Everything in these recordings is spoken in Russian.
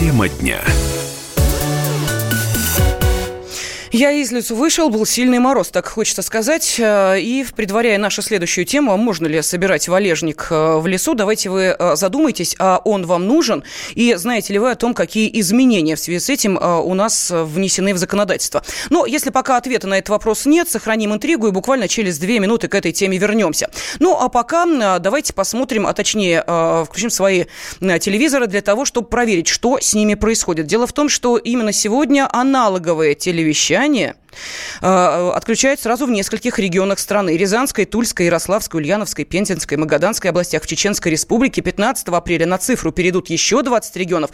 Тема дня. Я из лесу вышел, был сильный мороз, так хочется сказать. Э, и, предваряя нашу следующую тему, а можно ли собирать валежник э, в лесу, давайте вы э, задумайтесь, а он вам нужен? И знаете ли вы о том, какие изменения в связи с этим у нас внесены в законодательство? Но если пока ответа на этот вопрос нет, сохраним интригу и буквально через две минуты к этой теме вернемся. Ну, а пока давайте посмотрим, а точнее включим свои телевизоры для того, чтобы проверить, что с ними происходит. Дело в том, что именно сегодня аналоговые телевещания влияние э, отключают сразу в нескольких регионах страны. Рязанской, Тульской, Ярославской, Ульяновской, Пензенской, Магаданской областях. В Чеченской республике 15 апреля на цифру перейдут еще 20 регионов.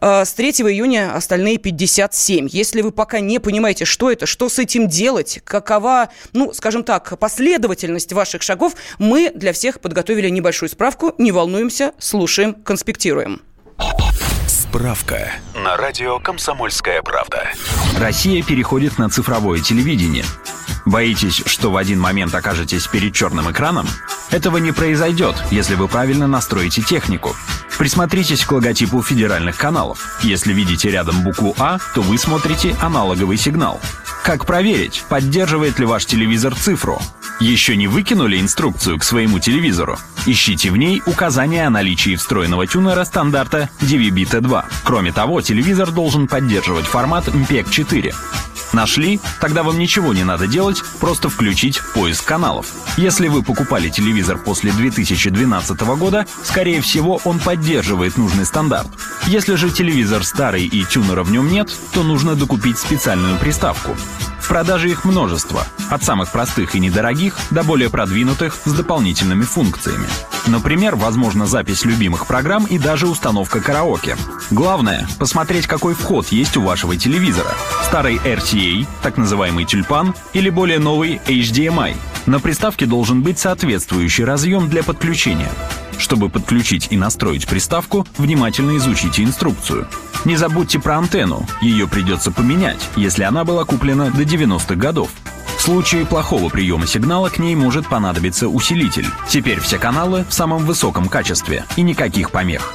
Э, с 3 июня остальные 57. Если вы пока не понимаете, что это, что с этим делать, какова, ну, скажем так, последовательность ваших шагов, мы для всех подготовили небольшую справку. Не волнуемся, слушаем, конспектируем. Справка на радио «Комсомольская правда». Россия переходит на цифровое телевидение. Боитесь, что в один момент окажетесь перед черным экраном? Этого не произойдет, если вы правильно настроите технику. Присмотритесь к логотипу федеральных каналов. Если видите рядом букву «А», то вы смотрите аналоговый сигнал. Как проверить, поддерживает ли ваш телевизор цифру? Еще не выкинули инструкцию к своему телевизору? Ищите в ней указание о наличии встроенного тюнера стандарта DVB-T2. Кроме того, телевизор должен поддерживать формат MPEG-4. Нашли? Тогда вам ничего не надо делать, просто включить поиск каналов. Если вы покупали телевизор после 2012 года, скорее всего, он поддерживает нужный стандарт. Если же телевизор старый и тюнера в нем нет, то нужно докупить специальную приставку. В продаже их множество, от самых простых и недорогих до более продвинутых с дополнительными функциями. Например, возможна запись любимых программ и даже установка караоке. Главное – посмотреть, какой вход есть у вашего телевизора. Старый RTA, так называемый тюльпан, или более новый HDMI. На приставке должен быть соответствующий разъем для подключения. Чтобы подключить и настроить приставку, внимательно изучите инструкцию. Не забудьте про антенну, ее придется поменять, если она была куплена до 90-х годов. В случае плохого приема сигнала к ней может понадобиться усилитель. Теперь все каналы в самом высоком качестве и никаких помех.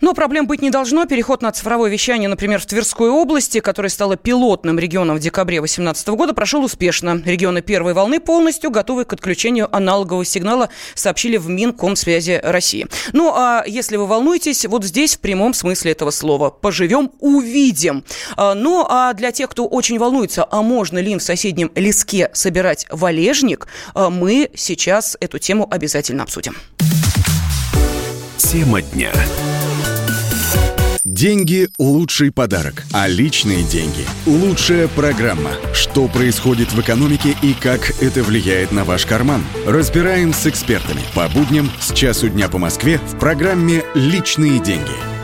Но проблем быть не должно. Переход на цифровое вещание, например, в Тверской области, которая стала пилотным регионом в декабре 2018 года, прошел успешно. Регионы первой волны полностью готовы к отключению аналогового сигнала, сообщили в Минкомсвязи России. Ну, а если вы волнуетесь, вот здесь в прямом смысле этого слова. Поживем, увидим. А, ну, а для тех, кто очень волнуется, а можно ли им в соседнем леске собирать валежник, а, мы сейчас эту тему обязательно обсудим. Тема дня. Деньги – лучший подарок, а личные деньги – лучшая программа. Что происходит в экономике и как это влияет на ваш карман? Разбираем с экспертами по будням с часу дня по Москве в программе «Личные деньги».